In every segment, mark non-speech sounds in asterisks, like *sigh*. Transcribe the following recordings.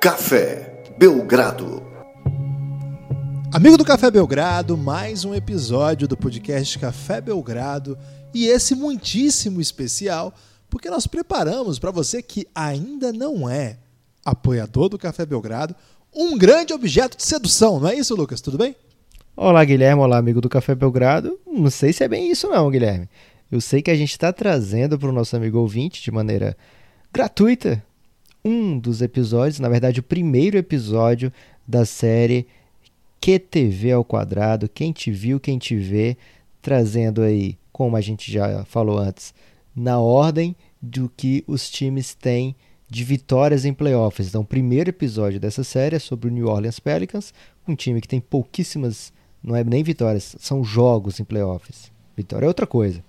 Café Belgrado. Amigo do Café Belgrado, mais um episódio do podcast Café Belgrado e esse muitíssimo especial porque nós preparamos para você que ainda não é apoiador do Café Belgrado um grande objeto de sedução, não é isso, Lucas? Tudo bem? Olá, Guilherme. Olá, amigo do Café Belgrado. Não sei se é bem isso, não, Guilherme. Eu sei que a gente está trazendo para o nosso amigo ouvinte de maneira gratuita um dos episódios, na verdade, o primeiro episódio da série QTV ao quadrado. Quem te viu, quem te vê, trazendo aí, como a gente já falou antes, na ordem do que os times têm de vitórias em playoffs. Então, o primeiro episódio dessa série é sobre o New Orleans Pelicans, um time que tem pouquíssimas, não é nem vitórias, são jogos em playoffs. Vitória é outra coisa.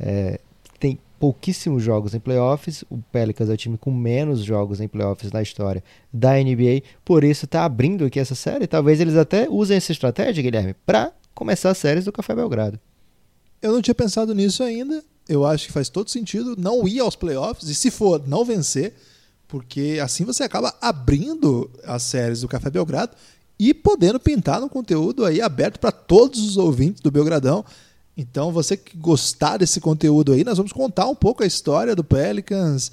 É, tem pouquíssimos jogos em playoffs. O Pelicans é o time com menos jogos em playoffs na história da NBA. Por isso está abrindo aqui essa série. Talvez eles até usem essa estratégia, Guilherme, para começar as séries do Café Belgrado. Eu não tinha pensado nisso ainda. Eu acho que faz todo sentido não ir aos playoffs e, se for, não vencer, porque assim você acaba abrindo as séries do Café Belgrado e podendo pintar no conteúdo aí aberto para todos os ouvintes do Belgradão. Então, você que gostar desse conteúdo aí, nós vamos contar um pouco a história do Pelicans,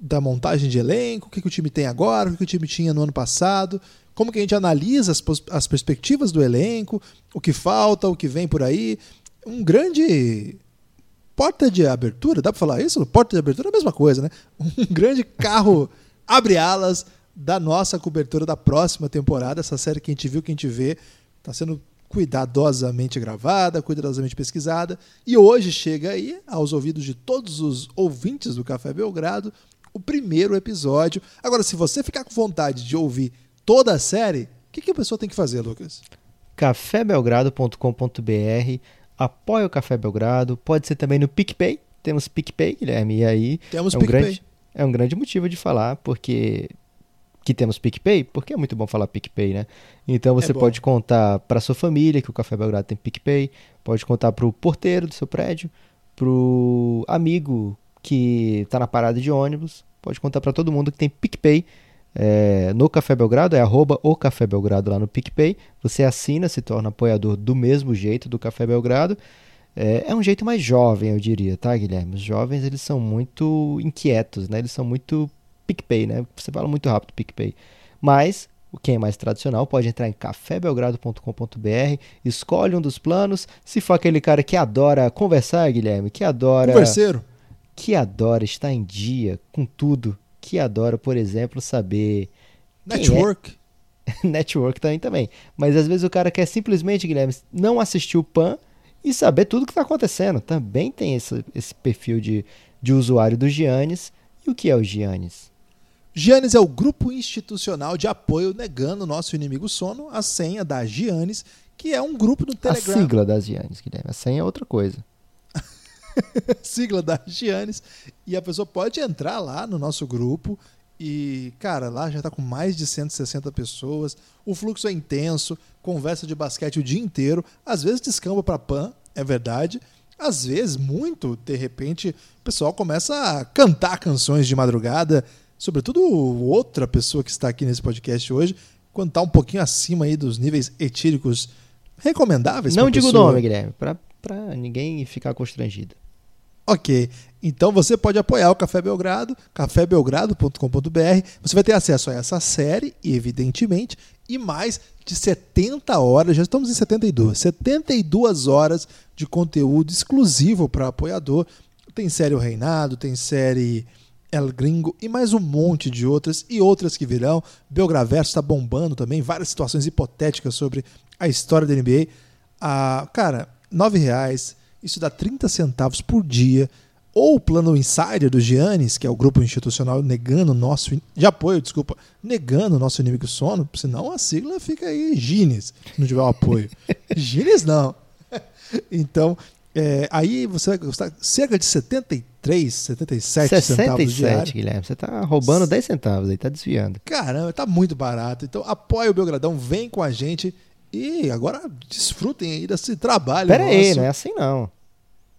da montagem de elenco, o que, que o time tem agora, o que, que o time tinha no ano passado, como que a gente analisa as, as perspectivas do elenco, o que falta, o que vem por aí. Um grande porta de abertura, dá para falar isso? Porta de abertura é a mesma coisa, né? Um *laughs* grande carro abre alas da nossa cobertura da próxima temporada, essa série que a gente viu, que a gente vê, está sendo cuidadosamente gravada, cuidadosamente pesquisada. E hoje chega aí aos ouvidos de todos os ouvintes do Café Belgrado o primeiro episódio. Agora, se você ficar com vontade de ouvir toda a série, o que, que a pessoa tem que fazer, Lucas? cafébelgrado.com.br apoia o Café Belgrado, pode ser também no PicPay, temos PicPay, Guilherme, e aí temos é um PicPay. grande é um grande motivo de falar, porque que temos PicPay, porque é muito bom falar PicPay, né? Então você É pode contar para sua família que o Café Belgrado tem PicPay, pode contar para o porteiro do seu prédio, para o amigo que está na parada de ônibus, pode contar para todo mundo que tem PicPay. É, no Café Belgrado, é arroba o Café Belgrado lá no PicPay. Você assina, se torna apoiador do mesmo jeito do Café Belgrado. É, é um jeito mais jovem, eu diria, tá, Guilherme? Os jovens, eles são muito inquietos, né? Eles são muito PicPay, né? Você fala muito rápido PicPay. Mas, o quem é mais tradicional pode entrar em cafébelgrado.com.br, escolhe um dos planos. Se for aquele cara que adora conversar, Guilherme, que adora Converseiro. que adora estar em dia com tudo, que adora, por exemplo, saber é Network. *laughs* network também também. Mas às vezes o cara quer simplesmente, Guilherme, não assistir o PAN e saber tudo o que está acontecendo. Também tem esse, esse perfil de, de usuário do Giannis. E o que é o Giannis? Giannis é o grupo institucional de apoio negando nosso inimigo sono, a senha da Giannis, que é um grupo no A Telegram. sigla das Giannis, Guilherme. A senha é outra coisa. *laughs* sigla da Giannis. E a pessoa pode entrar lá no nosso grupo e, cara, lá já tá com mais de 160 pessoas. O fluxo é intenso, conversa de basquete o dia inteiro. Às vezes descamba para pan, é verdade. Às vezes, muito, de repente, o pessoal começa a cantar canções de madrugada. Sobretudo outra pessoa que está aqui nesse podcast hoje, quando tá um pouquinho acima aí dos níveis etíricos recomendáveis. não digo o nome, Guilherme, pra ninguém ficar constrangido. Ok, então você pode apoiar o Café Belgrado, cafébelgrado.com.br. Você vai ter acesso a essa série, evidentemente, e mais de 70 horas, já estamos em 72, 72 horas de conteúdo exclusivo para apoiador. Tem série O Reinado, tem série El Gringo e mais um monte de outras e outras que virão. Belgraverso está bombando também, várias situações hipotéticas sobre a história da NBA. Ah, cara, R$ reais, isso dá 30 centavos por dia. Ou o plano Insider do Giannis, que é o grupo institucional negando o nosso. de apoio, desculpa, negando o nosso inimigo sono, senão a sigla fica aí Gines, se não tiver o apoio. *laughs* Gines não. *laughs* Então, é, aí você vai custar cerca de 73, 77 centavos 67, diário. Guilherme. Você tá roubando 10 centavos aí, tá desviando. Caramba, tá muito barato. Então apoia o Belgradão, vem com a gente e agora desfrutem aí desse trabalho. Pera aí, nosso. não é assim não.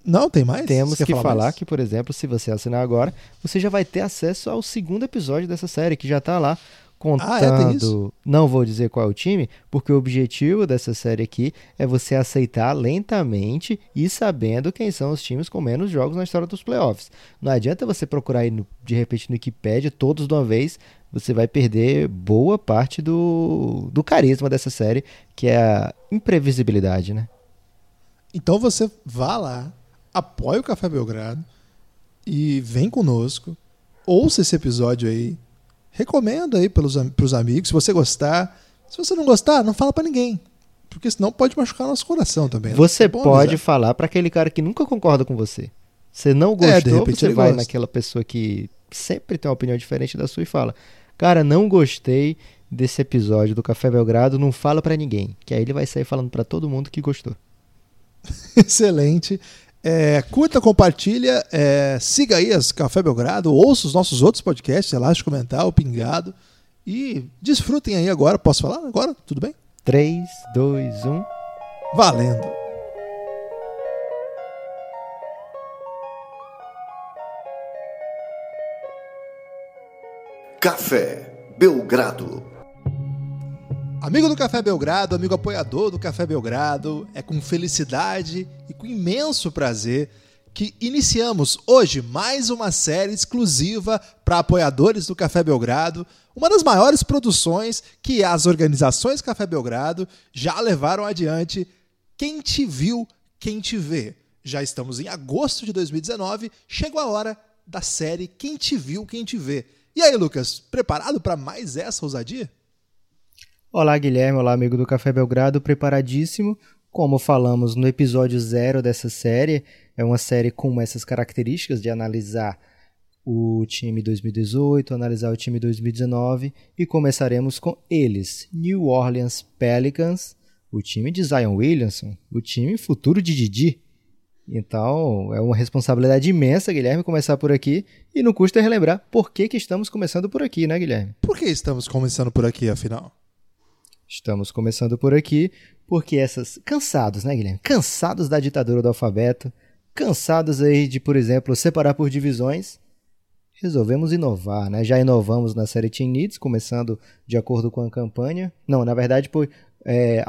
Não, tem mais? Temos que falar mais? que, por exemplo, se você assinar agora, você já vai ter acesso ao segundo episódio dessa série, que já tá lá contando. não vou dizer qual é o time, porque o objetivo dessa série aqui é você aceitar lentamente e sabendo quem são os times com menos jogos na história dos playoffs. Não adianta você procurar aí no, de repente no Wikipedia todos de uma vez, você vai perder boa parte do, do carisma dessa série, que é a imprevisibilidade, né? Então você vá lá, apoie o Café Belgrado e vem conosco, ouça esse episódio aí, recomenda aí pelos, pros amigos, se você gostar. Se você não gostar, não fala para ninguém. Porque senão pode machucar nosso coração também. Né? Você é pode avisar. falar para aquele cara que nunca concorda com você. Você não é, gostou, é, você vai gosta. naquela pessoa que sempre tem uma opinião diferente da sua e fala: Cara, não gostei desse episódio do Café Belgrado, não fala para ninguém. Que aí ele vai sair falando para todo mundo que gostou. *laughs* Excelente. É, curta, compartilha, é, siga aí as Café Belgrado, ouça os nossos outros podcasts, Elástico Mental, Pingado. E desfrutem aí agora. Posso falar agora? Tudo bem? 3, 2, 1. Valendo! Café Belgrado. Amigo do Café Belgrado, amigo apoiador do Café Belgrado, é com felicidade e com imenso prazer que iniciamos hoje mais uma série exclusiva para apoiadores do Café Belgrado, uma das maiores produções que as organizações Café Belgrado já levaram adiante. Quem te viu, quem te vê. Já estamos em agosto de 2019, chegou a hora da série Quem te viu, quem te vê. E aí, Lucas, preparado para mais essa ousadia? Olá, Guilherme. Olá, amigo do Café Belgrado. Preparadíssimo. Como falamos no episódio zero dessa série, é uma série com essas características de analisar o time 2018, analisar o time 2019 e começaremos com eles, New Orleans Pelicans, o time de Zion Williamson, o time futuro de Didi. Então, é uma responsabilidade imensa, Guilherme, começar por aqui. E não custa relembrar por que, que estamos começando por aqui, né, Guilherme? Por que estamos começando por aqui, afinal? Estamos começando por aqui porque essas cansados, né, Guilherme? Cansados da ditadura do alfabeto, cansados aí de, por exemplo, separar por divisões, resolvemos inovar, né? Já inovamos na série Team Needs, começando de acordo com a campanha. Não, na verdade, por é,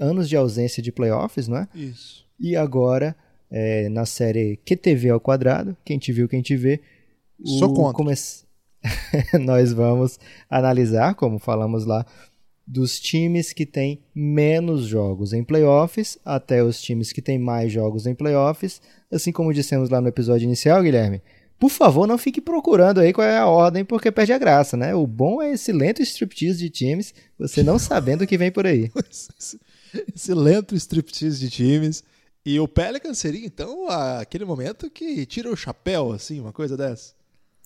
anos de ausência de playoffs, não é? Isso. E agora, é, na série QTV ao quadrado, quem te viu, quem te vê. Sou contra. Come... *laughs* Nós vamos analisar, como falamos lá, dos times que têm menos jogos em playoffs até os times que têm mais jogos em playoffs, assim como dissemos lá no episódio inicial, Guilherme. Por favor, não fique procurando aí qual é a ordem, porque perde a graça, né? O bom é esse lento striptease de times, você não sabendo o que vem por aí. *laughs* esse lento striptease de times. E o Pelican seria, então, aquele momento que tira o chapéu, assim, uma coisa dessa?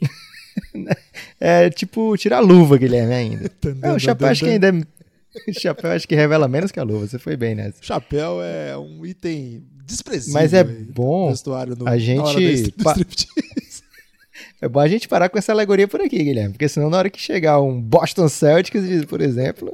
*laughs* *laughs* é tipo tirar a luva, Guilherme, ainda. *laughs* é, o chapéu acho que ainda é... O *laughs* chapéu acho que revela menos que a luva. Você foi bem nessa. Chapéu é um item desprezível. Mas é bom no, a gente pa... É bom a gente parar com essa alegoria por aqui, Guilherme, porque senão na hora que chegar um Boston Celtics, por exemplo,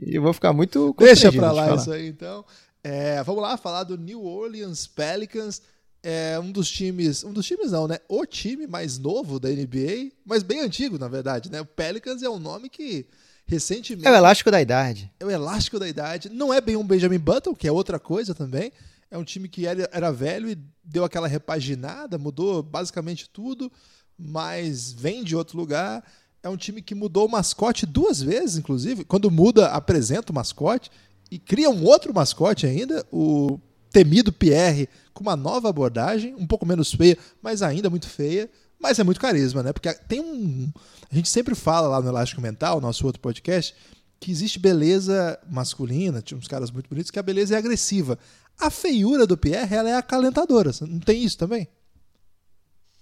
eu vou ficar muito Deixa pra lá isso aí, então. É, vamos lá falar do New Orleans Pelicans é um dos times, um dos times não, né? O time mais novo da NBA, mas bem antigo, na verdade, né? O Pelicans é um nome que recentemente É o elástico da idade. É o elástico da idade. Não é bem um Benjamin Button, que é outra coisa também. É um time que era, era velho e deu aquela repaginada, mudou basicamente tudo, mas vem de outro lugar. É um time que mudou o mascote duas vezes, inclusive. Quando muda, apresenta o mascote e cria um outro mascote ainda. O temido Pierre com uma nova abordagem, um pouco menos feia, mas ainda muito feia, mas é muito carisma, né? Porque tem um. A gente sempre fala lá no Elástico Mental, nosso outro podcast, que existe beleza masculina, tinha uns caras muito bonitos, que a beleza é agressiva. A feiura do Pierre, ela é acalentadora. Não tem isso também?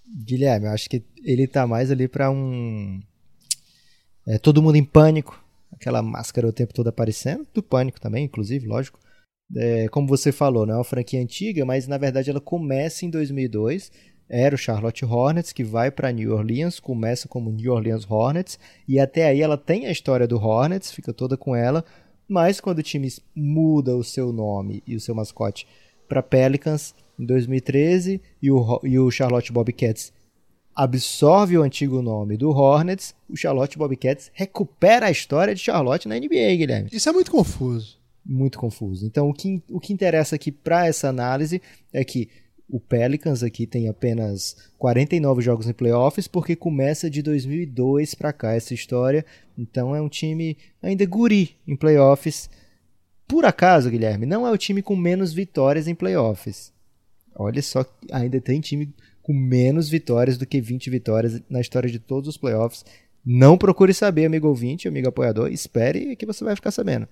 Guilherme, eu acho que ele tá mais ali para um. É, todo mundo em pânico, aquela máscara o tempo todo aparecendo, do pânico também, inclusive, lógico é, como você falou, não é uma franquia antiga, mas na verdade ela começa em 2002. Era o Charlotte Hornets, que vai para New Orleans, começa como New Orleans Hornets, e até aí ela tem a história do Hornets, fica toda com ela, mas quando o time muda o seu nome e o seu mascote para Pelicans em 2013 e o, e o Charlotte Bobcats absorve o antigo nome do Hornets, o Charlotte Bobcats recupera a história de Charlotte na NBA, Guilherme. Isso é muito confuso. Muito confuso. Então, o que, o que interessa aqui para essa análise é que o Pelicans aqui tem apenas 49 jogos em playoffs, porque começa de 2002 para cá essa história. Então, é um time ainda guri em playoffs. Por acaso, Guilherme, não é o time com menos vitórias em playoffs. Olha só, ainda tem time com menos vitórias do que 20 vitórias na história de todos os playoffs. Não procure saber, amigo ouvinte, amigo apoiador, espere que você vai ficar sabendo.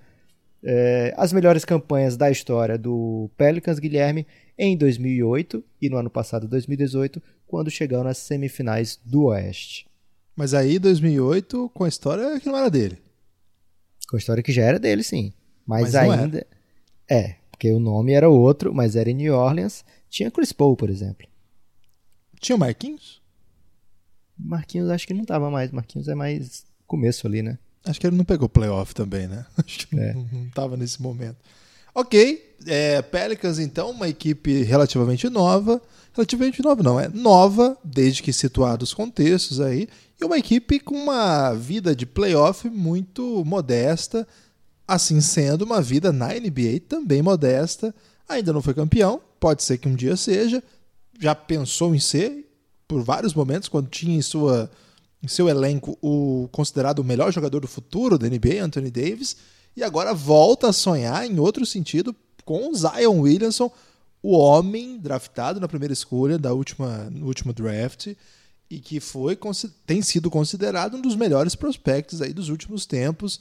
É, as melhores campanhas da história do Pelicans, Guilherme, em 2008 e no ano passado, 2018, quando chegaram nas semifinais do Oeste. Mas aí, 2008, com a história que não era dele. Com a história que já era dele, sim. Mas, mas ainda. É, porque o nome era outro, mas era em New Orleans. Tinha Chris Paul, por exemplo. Tinha o Marquinhos? Marquinhos acho que não tava mais. Marquinhos é mais começo ali, né? Acho que ele não pegou playoff também, né? *laughs* Acho que é. não, não tava nesse momento. Ok, é, Pelicans então, uma equipe relativamente nova. Relativamente nova não, é nova, desde que situados os contextos aí. E uma equipe com uma vida de playoff muito modesta. Assim sendo, uma vida na NBA também modesta. Ainda não foi campeão, pode ser que um dia seja já pensou em ser por vários momentos, quando tinha em, sua, em seu elenco o considerado o melhor jogador do futuro da NBA, Anthony Davis, e agora volta a sonhar em outro sentido com Zion Williamson, o homem draftado na primeira escolha da última, no último draft e que foi tem sido considerado um dos melhores prospectos aí dos últimos tempos.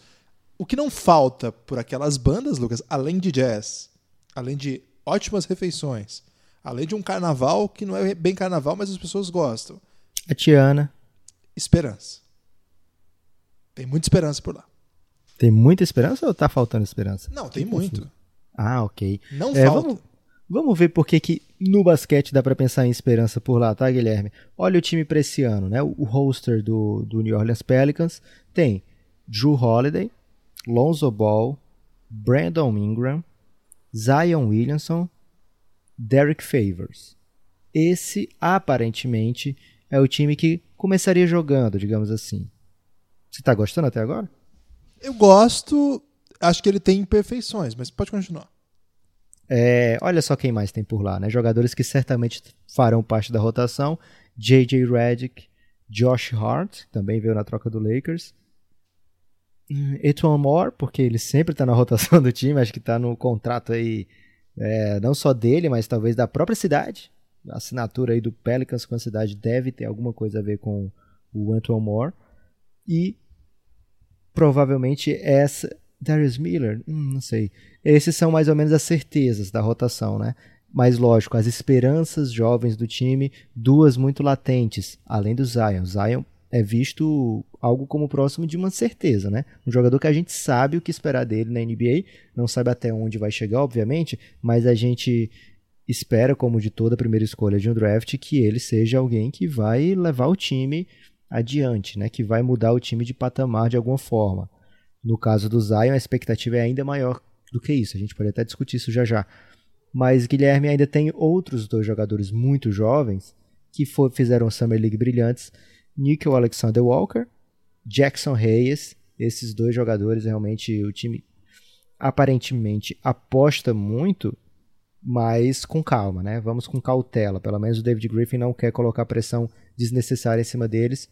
O que não falta por aquelas bandas, Lucas, além de jazz, além de ótimas refeições, Além de um carnaval que não é bem carnaval, mas as pessoas gostam. A Tiana. Esperança. Tem muita esperança por lá. Tem muita esperança ou tá faltando esperança? Não, tem muito. Ah, ok. Não é, falta. Vamos, vamos ver por que, que no basquete dá para pensar em esperança por lá, tá, Guilherme? Olha o time pra esse ano, né? O roster do, do New Orleans Pelicans tem Drew Holiday, Lonzo Ball, Brandon Ingram, Zion Williamson, Derek Favors. Esse, aparentemente, é o time que começaria jogando, digamos assim. Você está gostando até agora? Eu gosto. Acho que ele tem imperfeições, mas pode continuar. É, olha só quem mais tem por lá, né? Jogadores que certamente farão parte da rotação: J.J. Redick, Josh Hart, também veio na troca do Lakers. Hum, Etuan Moore, porque ele sempre está na rotação *laughs* do time, acho que está no contrato aí é, não só dele, mas talvez da própria cidade. Assinatura aí do Pelicans com a cidade deve ter alguma coisa a ver com o Antoine Moore. E provavelmente essa. Darius Miller? Hum, não sei. Esses são mais ou menos as certezas da rotação, né? Mas lógico, as esperanças jovens do time, duas muito latentes, além do Zion. Zion é visto algo como próximo de uma certeza, né? Um jogador que a gente sabe o que esperar dele na NBA, não sabe até onde vai chegar, obviamente, mas a gente espera, como de toda primeira escolha de um draft, que ele seja alguém que vai levar o time adiante, né? Que vai mudar o time de patamar de alguma forma. No caso do Zion, a expectativa é ainda maior do que isso. A gente pode até discutir isso já já. Mas Guilherme ainda tem outros dois jogadores muito jovens que for, fizeram Summer League brilhantes Nickel Alexander Walker, Jackson Reyes. Esses dois jogadores realmente o time aparentemente aposta muito, mas com calma, né? Vamos com cautela. Pelo menos o David Griffin não quer colocar pressão desnecessária em cima deles.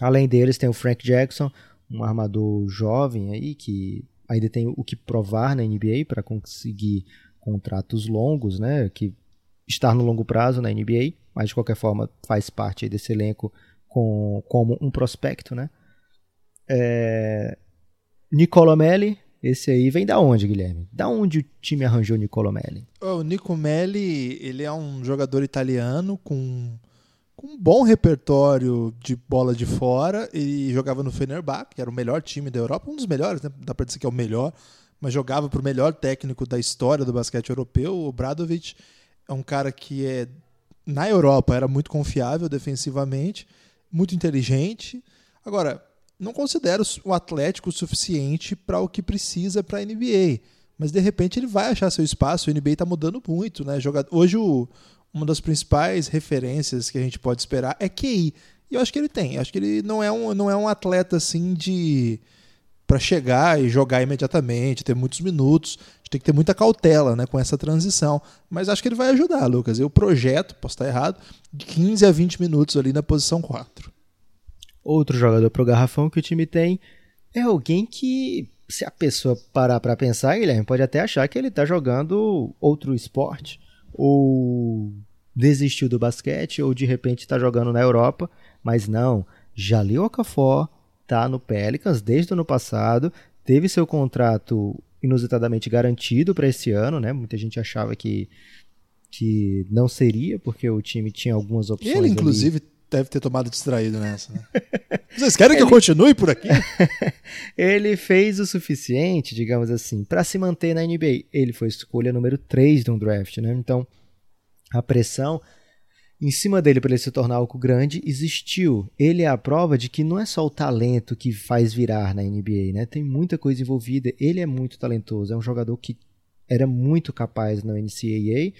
Além deles, tem o Frank Jackson, um armador jovem aí que ainda tem o que provar na NBA para conseguir contratos longos, né? Que estar no longo prazo na NBA, mas de qualquer forma faz parte desse elenco com, como um prospecto, né? É, Nicolomelli, esse aí vem da onde, Guilherme? Da onde o time arranjou o Nicolomelli? O Nicomelli, ele é um jogador italiano com, com um bom repertório de bola de fora e jogava no Fenerbahçe, que era o melhor time da Europa, um dos melhores, né? dá para dizer que é o melhor, mas jogava para o melhor técnico da história do basquete europeu, o Bradovic. É um cara que é na Europa era muito confiável defensivamente muito inteligente. Agora, não considero o Atlético o suficiente para o que precisa para a NBA. Mas de repente ele vai achar seu espaço. O NBA está mudando muito, né? Hoje o, uma das principais referências que a gente pode esperar é QI. E eu acho que ele tem. Eu acho que ele não é um, não é um atleta assim de para chegar e jogar imediatamente, ter muitos minutos. A gente tem que ter muita cautela né, com essa transição. Mas acho que ele vai ajudar, Lucas. Eu projeto, posso estar errado, de 15 a 20 minutos ali na posição 4. Outro jogador pro garrafão que o time tem é alguém que, se a pessoa parar para pensar, Guilherme, pode até achar que ele está jogando outro esporte, ou desistiu do basquete, ou de repente está jogando na Europa, mas não. Jalil Okafor tá no Pelicans desde o ano passado, teve seu contrato inusitadamente garantido para esse ano, né? Muita gente achava que que não seria, porque o time tinha algumas opções. Ele, inclusive, ali. Deve ter tomado distraído nessa. Né? *laughs* Vocês querem que Ele... eu continue por aqui? *laughs* Ele fez o suficiente, digamos assim, para se manter na NBA. Ele foi escolha número 3 de um draft, né? Então, a pressão em cima dele para ele se tornar algo grande existiu. Ele é a prova de que não é só o talento que faz virar na NBA, né? Tem muita coisa envolvida. Ele é muito talentoso, é um jogador que era muito capaz na NCAA,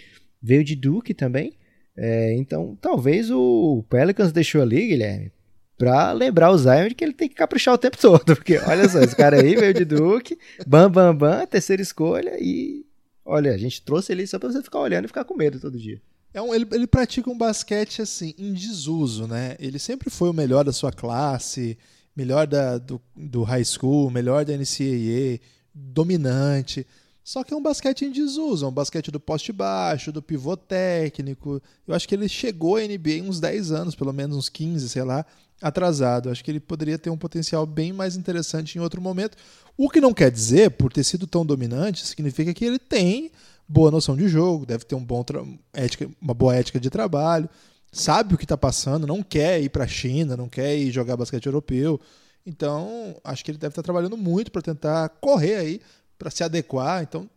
veio de Duke também. É, então, talvez o Pelicans deixou ali, Guilherme, para lembrar o Zion de que ele tem que caprichar o tempo todo, *laughs* porque olha só, esse cara aí veio de Duke, bam, bam, bam, terceira escolha e olha, a gente trouxe ele só para você ficar olhando e ficar com medo todo dia. É um, ele, ele pratica um basquete assim, em desuso, né? Ele sempre foi o melhor da sua classe, melhor da, do, do high school, melhor da NCAA, dominante. Só que é um basquete em desuso, é um basquete do poste baixo, do pivô técnico. Eu acho que ele chegou à NBA uns 10 anos, pelo menos uns 15, sei lá, atrasado. Eu acho que ele poderia ter um potencial bem mais interessante em outro momento. O que não quer dizer, por ter sido tão dominante, significa que ele tem boa noção de jogo, deve ter um bom ética, uma boa ética de trabalho, sabe o que está passando, não quer ir para a China, não quer ir jogar basquete europeu. Então, acho que ele deve estar tá trabalhando muito para tentar correr aí, para se adequar. Então,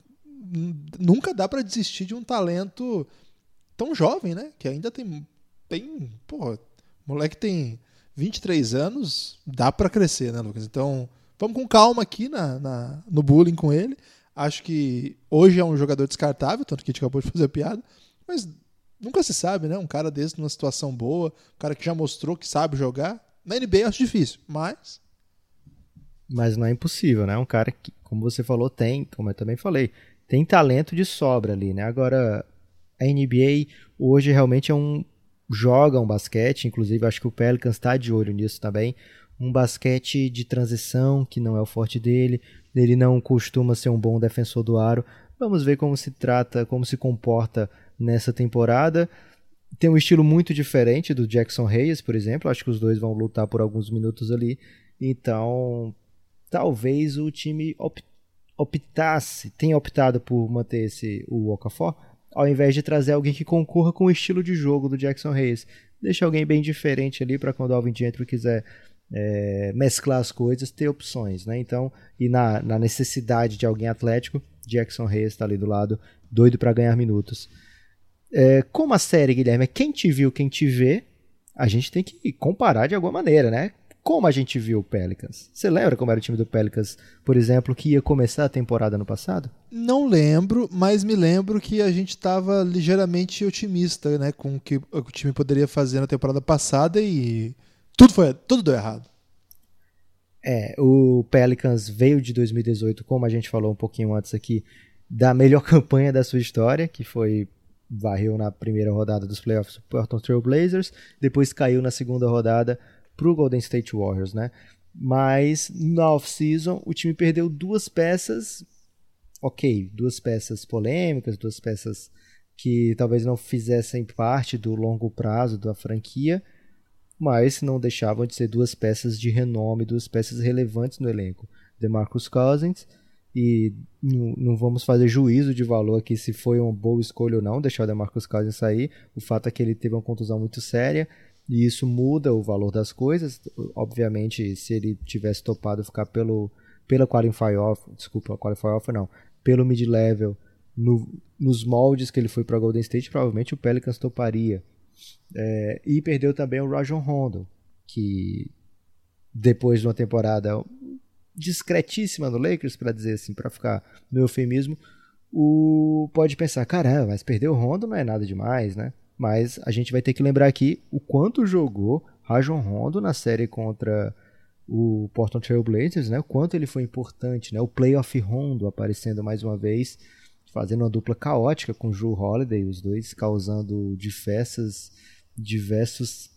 nunca dá para desistir de um talento tão jovem, né? Que ainda tem. tem porra, moleque tem 23 anos, dá para crescer, né, Lucas? Então, vamos com calma aqui na, na, no bullying com ele. Acho que hoje é um jogador descartável, tanto que a gente acabou de fazer a piada, mas nunca se sabe, né? Um cara desse numa situação boa, um cara que já mostrou que sabe jogar. Na NBA eu acho difícil, mas. Mas não é impossível, né? Um cara que, como você falou, tem, como eu também falei, tem talento de sobra ali, né? Agora, a NBA hoje realmente é um. joga um basquete, inclusive acho que o Pelicans está de olho nisso também. Um basquete de transição, que não é o forte dele, ele não costuma ser um bom defensor do aro. Vamos ver como se trata, como se comporta nessa temporada. Tem um estilo muito diferente do Jackson Reyes, por exemplo. Acho que os dois vão lutar por alguns minutos ali. Então, talvez o time optasse, tenha optado por manter esse o Okafor, ao invés de trazer alguém que concorra com o estilo de jogo do Jackson Reyes. Deixa alguém bem diferente ali para quando o Alvin Gentry quiser é, mesclar as coisas, ter opções, né? Então, e na, na necessidade de alguém atlético, Jackson Reyes está ali do lado, doido para ganhar minutos. É, como a série, Guilherme, é quem te viu, quem te vê, a gente tem que comparar de alguma maneira, né? Como a gente viu o Pelicans? Você lembra como era o time do Pelicans, por exemplo, que ia começar a temporada no passado? Não lembro, mas me lembro que a gente estava ligeiramente otimista, né, com o que o time poderia fazer na temporada passada e tudo foi, tudo deu errado. É, o Pelicans veio de 2018, como a gente falou um pouquinho antes aqui, da melhor *laughs* campanha da sua história, que foi varreu na primeira rodada dos playoffs o Portland Trail Blazers, depois caiu na segunda rodada para o Golden State Warriors, né? Mas na off-season o time perdeu duas peças, ok, duas peças polêmicas, duas peças que talvez não fizessem parte do longo prazo da franquia, mas não deixavam de ser duas peças de renome, duas peças relevantes no elenco. DeMarcus Cousins, e não, vamos fazer juízo de valor aqui se foi uma boa escolha ou não deixar o DeMarcus Cousins sair. O fato é que ele teve uma contusão muito séria e isso muda o valor das coisas. Obviamente, se ele tivesse topado ficar pelo pela qualify off, desculpa, qualify off não, pelo mid level no, nos moldes que ele foi para Golden State, provavelmente o Pelicans toparia. É, e perdeu também o Rajon Rondo, que depois de uma temporada discretíssima no Lakers, para dizer assim, para ficar no eufemismo, o pode pensar, caramba, mas perder o Rondo não é nada demais, né? Mas a gente vai ter que lembrar aqui o quanto jogou Rajon Rondo na série contra o Portland Trail Blazers, né? O quanto ele foi importante, né? O playoff Rondo aparecendo mais uma vez, fazendo uma dupla caótica com o Drew Holiday, os dois causando diversas, diversos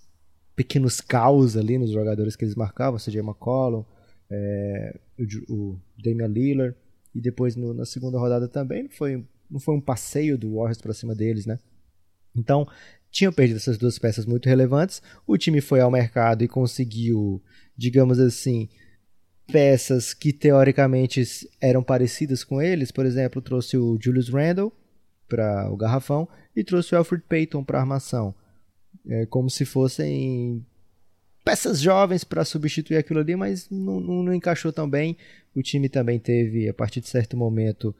pequenos caos ali nos jogadores que eles marcavam, CJ McCollum, é, o, o Damian Lillard, e depois no, na segunda rodada também não foi, não foi um passeio do Warriors para cima deles, né? Então, tinham perdido essas duas peças muito relevantes. O time foi ao mercado e conseguiu, digamos assim, peças que teoricamente eram parecidas com eles. Por exemplo, trouxe o Julius Randle para o garrafão e trouxe o Alfred Payton para a armação. É como se fossem peças jovens para substituir aquilo ali, mas não, não, não, encaixou tão bem. O time também teve, a partir de certo momento,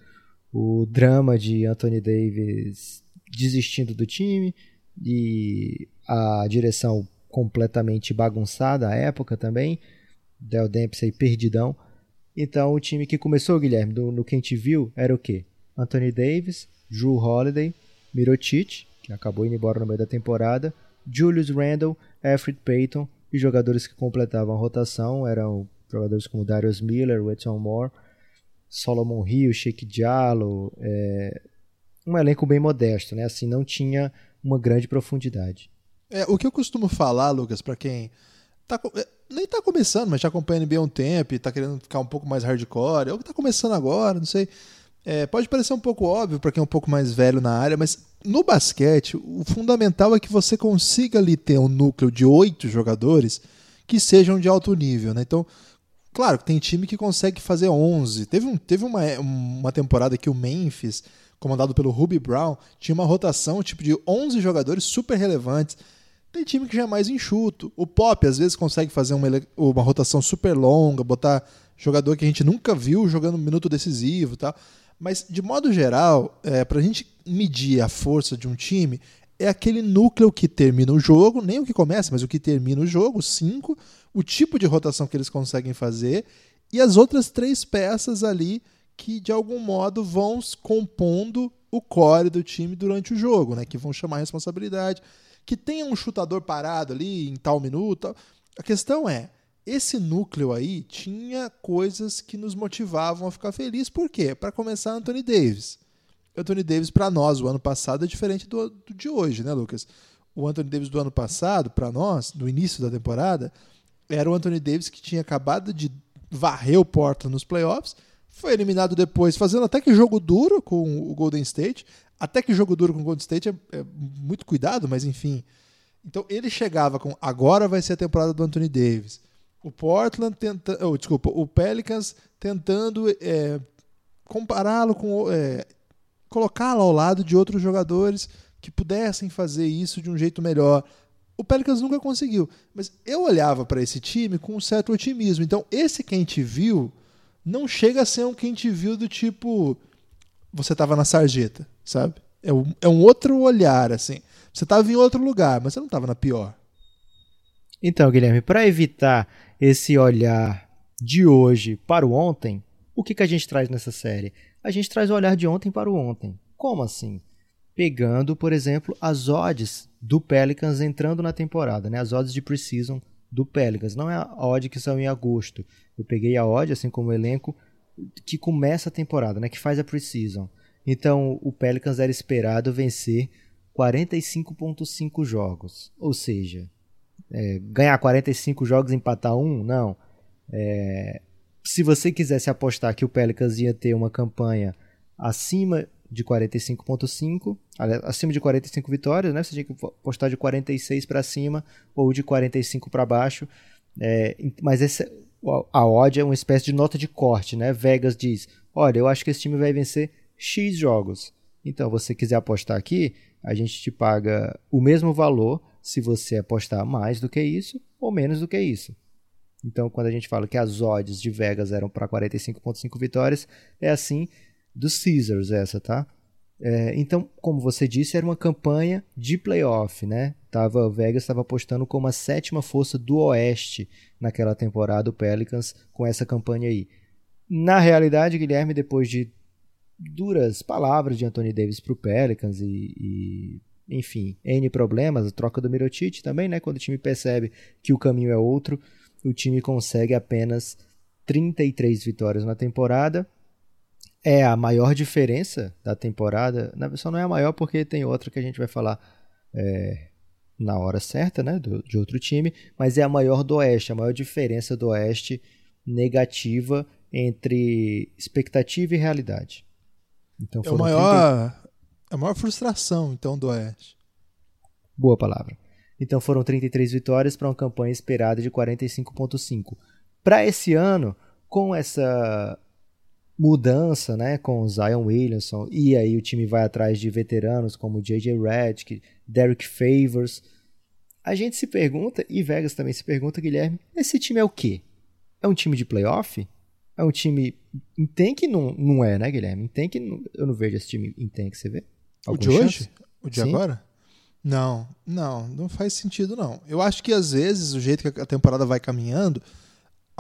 o drama de Anthony Davis desistindo do time e a direção completamente bagunçada à época também. Del Dempsey perdidão. Então o time que começou, Guilherme, do, no que a gente viu, era o quê? Anthony Davis, Drew Holiday, Mirotic, que acabou indo embora no meio da temporada, Julius Randle, Alfred Payton e jogadores que completavam a rotação eram jogadores como Darius Miller, Wetton Moore, Solomon Hill, Sheik Diallo, é, um elenco bem modesto, né? Assim, não tinha uma grande profundidade. É, o que eu costumo falar, Lucas, para quem tá, é, nem tá começando, mas já acompanha a NBA há um tempo e tá querendo ficar um pouco mais hardcore, ou que tá começando agora, não sei. É, pode parecer um pouco óbvio para quem é um pouco mais velho na área, mas no basquete, o fundamental é que você consiga ali ter um núcleo de oito jogadores que sejam de alto nível. Né? Então, claro tem time que consegue fazer 11. Teve, um, teve uma, uma temporada que o Memphis, comandado pelo Ruby Brown, tinha uma rotação tipo de 11 jogadores super relevantes. Tem time que já é mais enxuto. O Pop às vezes consegue fazer uma, uma rotação super longa, botar jogador que a gente nunca viu jogando um minuto decisivo, tal. Mas, de modo geral, é, para a gente medir a força de um time, é aquele núcleo que termina o jogo, nem o que começa, mas o que termina o jogo, cinco, o tipo de rotação que eles conseguem fazer e as outras três peças ali que, de algum modo, vão compondo o core do time durante o jogo, né? que vão chamar a responsabilidade. Que tenha um chutador parado ali em tal minuto. A questão é, esse núcleo aí tinha coisas que nos motivavam a ficar feliz. Por quê? Para começar, Anthony Davis. Anthony Davis, para nós, o ano passado é diferente do, do, de hoje, né, Lucas? O Anthony Davis do ano passado, para nós, no início da temporada, era o Anthony Davis que tinha acabado de varrer o Portland nos playoffs, foi eliminado depois, fazendo até que jogo duro com o Golden State. Até que jogo duro com o Golden State é, é muito cuidado, mas enfim. Então ele chegava com agora vai ser a temporada do Anthony Davis o Portland tenta, oh, desculpa, o Pelicans tentando é, compará-lo com é, colocá-lo ao lado de outros jogadores que pudessem fazer isso de um jeito melhor. O Pelicans nunca conseguiu, mas eu olhava para esse time com um certo otimismo. Então, esse quem te viu não chega a ser um quem te viu do tipo você estava na sarjeta, sabe? É um, é um outro olhar assim. Você estava em outro lugar, mas você não estava na pior. Então, Guilherme, para evitar esse olhar de hoje para o ontem, o que, que a gente traz nessa série? A gente traz o olhar de ontem para o ontem. Como assim? Pegando, por exemplo, as odds do Pelicans entrando na temporada, né? as odds de preseason do Pelicans. Não é a odd que saiu em agosto. Eu peguei a odd, assim como o elenco, que começa a temporada, né? que faz a preseason. Então, o Pelicans era esperado vencer 45,5 jogos. Ou seja, é, ganhar 45 jogos e empatar um, não. É, se você quisesse apostar que o Pelicans ia ter uma campanha acima de 45.5, acima de 45 vitórias, né? Você tinha que apostar de 46 para cima ou de 45 para baixo. É, mas esse, a odd é uma espécie de nota de corte, né? Vegas diz: olha, eu acho que esse time vai vencer X jogos. Então, você quiser apostar aqui, a gente te paga o mesmo valor se você apostar mais do que isso ou menos do que isso. Então, quando a gente fala que as odds de Vegas eram para 45,5 vitórias, é assim dos Caesars essa, tá? É, então, como você disse, era uma campanha de playoff, né? Tava, Vegas estava apostando como a sétima força do Oeste naquela temporada, o Pelicans, com essa campanha aí. Na realidade, Guilherme, depois de duras palavras de Anthony Davis para o Pelicans e, e enfim, N problemas, a troca do Mirotic também, né? Quando o time percebe que o caminho é outro, o time consegue apenas 33 vitórias na temporada. É a maior diferença da temporada. Na só não é a maior porque tem outra que a gente vai falar é, na hora certa, né? Do, de outro time, mas é a maior do Oeste, a maior diferença do Oeste negativa entre expectativa e realidade. Então, é o maior, 30... a maior frustração então do Oeste. Boa palavra. Então foram 33 vitórias para uma campanha esperada de 45.5. Para esse ano, com essa mudança, né, com o Zion Williamson, e aí o time vai atrás de veteranos como J.J. Redick, Derek Favors, a gente se pergunta, e Vegas também se pergunta, Guilherme, esse time é o quê? É um time de playoff? É um time em tank? Não, não é, né, Guilherme? Em tank, eu não vejo esse time em tank, você vê? Algum o de chance? hoje? O de Sim? agora? Não, não, não faz sentido não. Eu acho que às vezes o jeito que a temporada vai caminhando,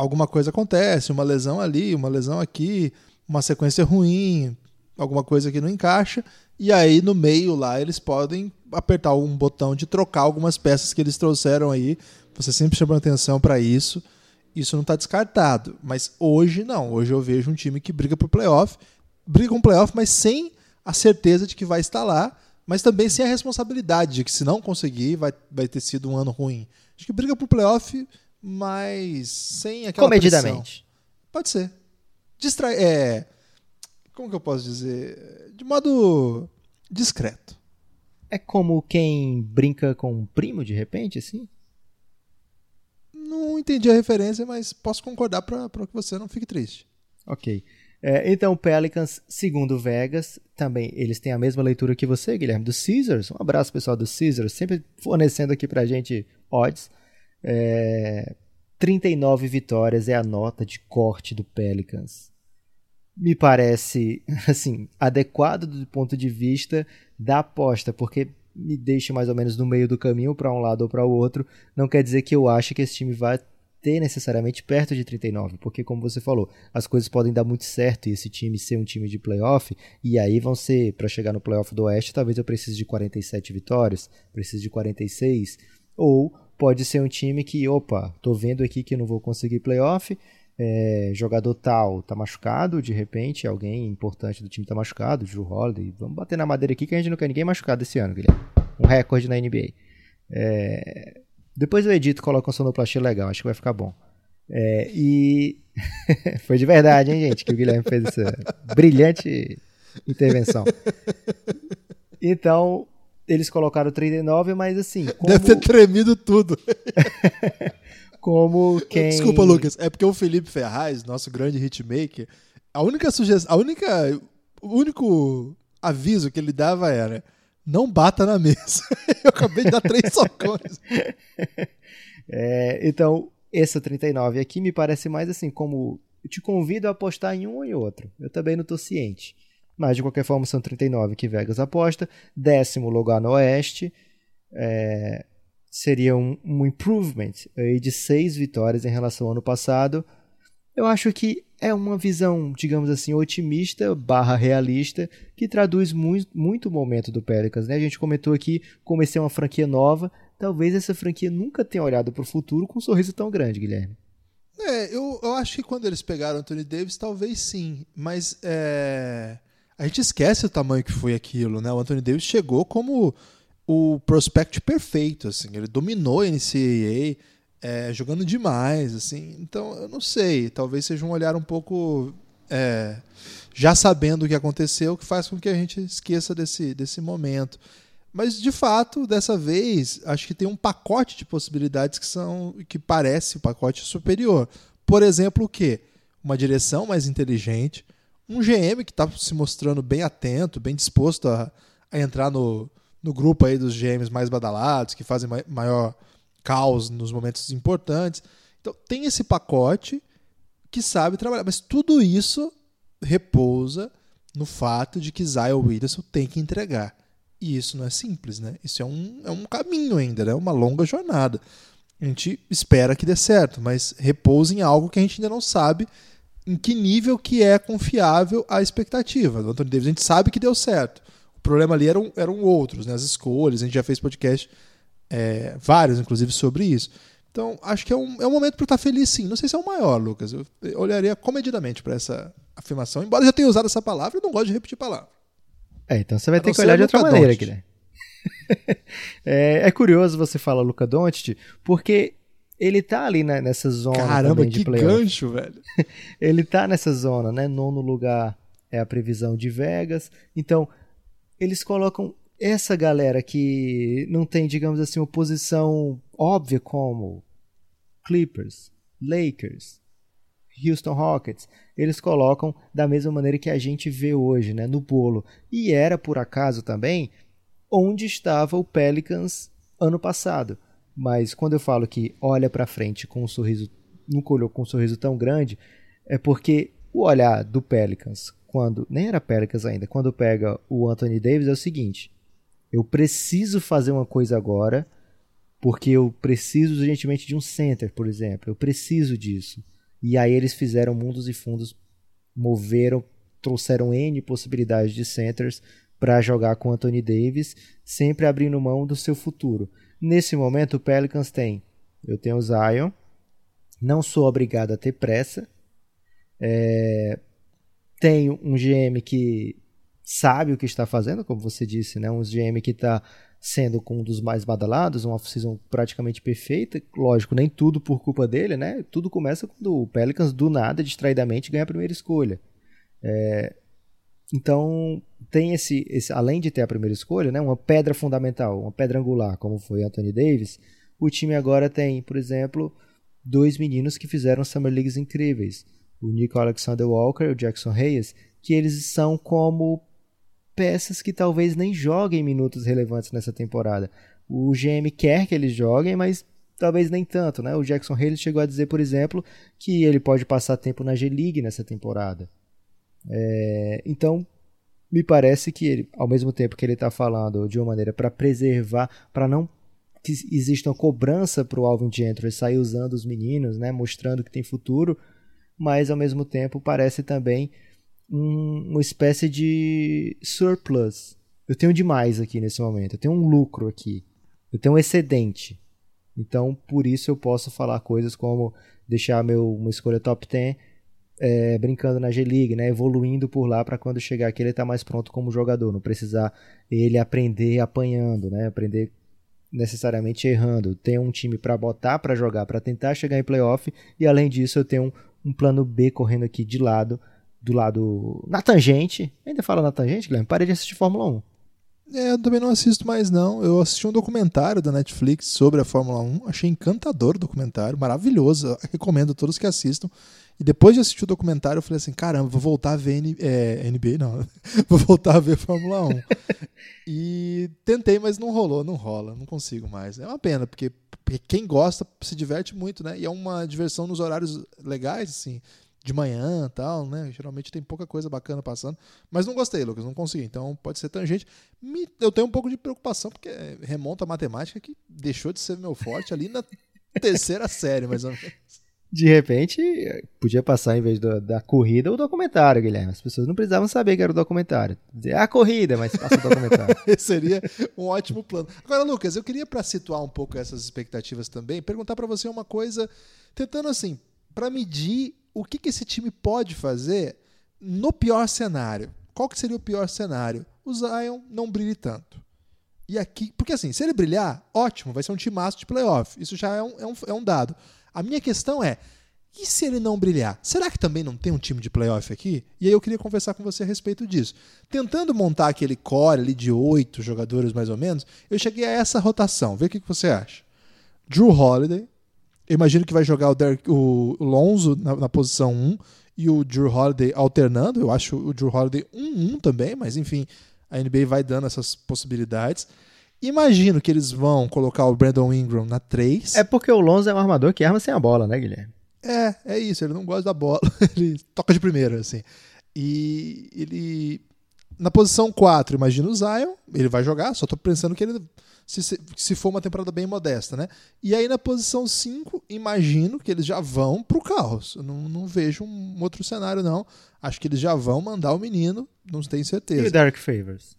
alguma coisa acontece, uma lesão ali, uma lesão aqui, uma sequência ruim, alguma coisa que não encaixa, e aí no meio lá eles podem apertar um botão de trocar algumas peças que eles trouxeram aí. Você sempre chama atenção para isso. Isso não está descartado. Mas hoje não. Hoje eu vejo um time que briga por playoff, briga com playoff, mas sem a certeza de que vai estar lá mas também sem a responsabilidade de que se não conseguir vai, vai ter sido um ano ruim. Acho que briga pro playoff, mas sem aquela Comedidamente. Pressão. Pode ser. Distra é, como que eu posso dizer? De modo discreto. É como quem brinca com um primo de repente, assim? Não entendi a referência, mas posso concordar para que você não fique triste. Ok. É, então, Pelicans, segundo Vegas, também eles têm a mesma leitura que você, Guilherme, do Caesars. Um abraço, pessoal do Caesars, sempre fornecendo aqui pra gente odds. É, 39 vitórias é a nota de corte do Pelicans. Me parece, *laughs* assim, adequado do ponto de vista da aposta, porque me deixa mais ou menos no meio do caminho para um lado ou para o outro. Não quer dizer que eu acho que esse time vai ter necessariamente perto de 39, porque como você falou, as coisas podem dar muito certo e esse time ser um time de playoff, e aí vão ser, para chegar no playoff do Oeste, talvez eu precise de 47 vitórias, precise de 46, ou pode ser um time que, opa, tô vendo aqui que não vou conseguir playoff, é, jogador tal tá machucado, de repente alguém importante do time tá machucado, Drew Holiday, vamos bater na madeira aqui que a gente não quer ninguém machucado esse ano, Guilherme. Um recorde na NBA. É, depois eu edito e coloco um sonoplastia legal, acho que vai ficar bom. É, e *laughs* foi de verdade, hein, gente, que o Guilherme fez essa brilhante intervenção. Então, eles colocaram 39, mas assim. Como... Deve ter tremido tudo. *laughs* como quem. Desculpa, Lucas, é porque o Felipe Ferraz, nosso grande hitmaker, a única sugestão, a única. O único aviso que ele dava era não bata na mesa. *laughs* Eu acabei de dar três *laughs* socões. É, então, essa 39 aqui me parece mais assim, como eu te convido a apostar em um ou em outro. Eu também não estou ciente. Mas, de qualquer forma, são 39 que Vegas aposta. Décimo lugar no Oeste. É, seria um, um improvement aí de seis vitórias em relação ao ano passado. Eu acho que é uma visão, digamos assim, otimista barra realista, que traduz muito, muito o momento do Pelicans. Né? A gente comentou aqui como esse é uma franquia nova, talvez essa franquia nunca tenha olhado para o futuro com um sorriso tão grande, Guilherme. É, eu, eu acho que quando eles pegaram Anthony Davis, talvez sim, mas é, a gente esquece o tamanho que foi aquilo, né? O Anthony Davis chegou como o prospect perfeito, assim, ele dominou a NCAA, é, jogando demais, assim. Então, eu não sei, talvez seja um olhar um pouco é, já sabendo o que aconteceu, que faz com que a gente esqueça desse, desse momento. Mas de fato, dessa vez, acho que tem um pacote de possibilidades que são que parece o pacote superior. Por exemplo, o quê? Uma direção mais inteligente, um GM que está se mostrando bem atento, bem disposto a, a entrar no, no grupo aí dos GMs mais badalados, que fazem maior caos nos momentos importantes. Então tem esse pacote que sabe trabalhar, mas tudo isso repousa no fato de que Zion Williamson tem que entregar. E isso não é simples, né? Isso é um, é um caminho ainda, né? Uma longa jornada. A gente espera que dê certo, mas repousa em algo que a gente ainda não sabe em que nível que é confiável a expectativa. Do Anthony Davis a gente sabe que deu certo. O problema ali eram, eram outros, né? As escolhas. A gente já fez podcast, é, vários, inclusive, sobre isso. Então, acho que é um, é um momento para estar feliz, sim. Não sei se é o maior, Lucas. Eu olharia comedidamente para essa afirmação. Embora eu já tenha usado essa palavra, eu não gosto de repetir palavra. É, então você vai ter que olhar de outra maneira, Guilherme. *laughs* é, é, curioso você falar Luca Doncic, porque ele tá ali né, nessa zona Caramba, de que gancho, velho. *laughs* ele tá nessa zona, né? Nono lugar é a previsão de Vegas. Então, eles colocam essa galera que não tem, digamos assim, uma posição óbvia como Clippers, Lakers, Houston Rockets, eles colocam da mesma maneira que a gente vê hoje, né, no bolo. E era por acaso também onde estava o Pelicans ano passado. Mas quando eu falo que olha para frente com um sorriso, nunca olhou com um sorriso tão grande, é porque o olhar do Pelicans, quando nem era Pelicans ainda, quando pega o Anthony Davis é o seguinte: eu preciso fazer uma coisa agora, porque eu preciso urgentemente de um center, por exemplo. Eu preciso disso. E aí eles fizeram mundos e fundos, moveram, trouxeram N possibilidades de centers para jogar com Anthony Davis, sempre abrindo mão do seu futuro. Nesse momento o Pelicans tem, eu tenho o Zion, não sou obrigado a ter pressa, é, tenho um GM que sabe o que está fazendo, como você disse, né? um GM que está sendo um dos mais badalados, uma off-season praticamente perfeita. Lógico, nem tudo por culpa dele, né? Tudo começa quando o Pelicans, do nada, distraidamente, ganha a primeira escolha. É... Então, tem esse, esse, além de ter a primeira escolha, né, uma pedra fundamental, uma pedra angular, como foi Anthony Davis, o time agora tem, por exemplo, dois meninos que fizeram Summer Leagues incríveis. O Nico Alexander Walker e o Jackson Reyes, que eles são como peças que talvez nem joguem minutos relevantes nessa temporada. O GM quer que eles joguem, mas talvez nem tanto, né? O Jackson Hayes chegou a dizer, por exemplo, que ele pode passar tempo na G-League nessa temporada. É, então, me parece que ele, ao mesmo tempo que ele está falando de uma maneira para preservar, para não que exista uma cobrança para o Alvin Gentry sair usando os meninos, né, mostrando que tem futuro, mas ao mesmo tempo parece também um, uma espécie de surplus. Eu tenho demais aqui nesse momento, eu tenho um lucro aqui, eu tenho um excedente. Então, por isso eu posso falar coisas como deixar meu, uma escolha top 10 é, brincando na G-League, né, evoluindo por lá para quando chegar aqui ele estar tá mais pronto como jogador, não precisar ele aprender apanhando, né, aprender necessariamente errando. Ter um time para botar para jogar, para tentar chegar em playoff e além disso eu tenho um, um plano B correndo aqui de lado do lado na tangente. Ainda fala na tangente, Guilherme? Parei de assistir Fórmula 1. É, eu também não assisto mais, não. Eu assisti um documentário da Netflix sobre a Fórmula 1. Achei encantador o documentário, maravilhoso. Recomendo a todos que assistam. E depois de assistir o documentário, eu falei assim: caramba, vou voltar a ver N é, NBA, não. *laughs* vou voltar a ver Fórmula 1. e tentei, mas não rolou, não rola, não consigo mais. É uma pena, porque, porque quem gosta se diverte muito, né? E é uma diversão nos horários legais, assim de manhã tal, né? Geralmente tem pouca coisa bacana passando. Mas não gostei, Lucas, não consegui. Então pode ser tangente. Me, eu tenho um pouco de preocupação, porque remonta a matemática que deixou de ser meu forte ali na *laughs* terceira série, mais ou menos. De repente, podia passar em vez do, da corrida o documentário, Guilherme. As pessoas não precisavam saber que era o documentário. Dizer, é a corrida, mas passa o documentário. *laughs* Seria um ótimo plano. Agora, Lucas, eu queria, para situar um pouco essas expectativas também, perguntar para você uma coisa, tentando assim, para medir o que, que esse time pode fazer no pior cenário. Qual que seria o pior cenário? O Zion não brilhe tanto. E aqui, porque assim, se ele brilhar, ótimo, vai ser um timaço de playoff. Isso já é um, é um, é um dado. A minha questão é, e se ele não brilhar? Será que também não tem um time de playoff aqui? E aí eu queria conversar com você a respeito disso. Tentando montar aquele core ali de oito jogadores mais ou menos, eu cheguei a essa rotação. Vê o que, você acha. Drew Holiday, eu imagino que vai jogar o, Derek, o Lonzo na, na, posição 1 e o Drew Holiday alternando. Eu acho o Drew Holiday 1-1 também, mas enfim, a NBA vai dando essas possibilidades. Imagino que eles vão colocar o Brandon Ingram na 3. É porque o Lonzo é um armador que arma sem a bola, né, Guilherme? É, é isso. Ele não gosta da bola. *laughs* ele toca de primeiro, assim. E ele. Na posição 4, imagino o Zion. Ele vai jogar, só tô pensando que ele se, se for uma temporada bem modesta, né? E aí na posição 5, imagino que eles já vão pro caos. Eu não, não vejo um outro cenário, não. Acho que eles já vão mandar o menino, não tenho certeza. E o Derek Favors?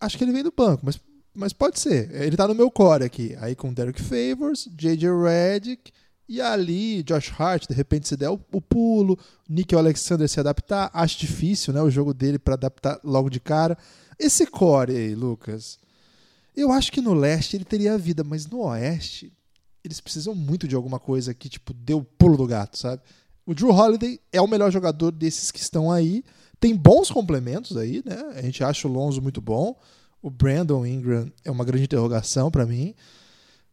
Acho que ele vem do banco, mas, mas pode ser. Ele tá no meu core aqui. Aí com Derek Favors, J.J. Redick e ali Josh Hart, de repente se der o, pulo, Nick Alexander se adaptar. Acho difícil, né? O jogo dele para adaptar logo de cara. Esse core aí, Lucas. Eu acho que no leste ele teria vida, mas no oeste eles precisam muito de alguma coisa que, tipo, dê o pulo do gato, sabe? O Drew Holiday é o melhor jogador desses que estão aí. Tem bons complementos aí, né? A gente acha o Lonzo muito bom. O Brandon Ingram é uma grande interrogação para mim.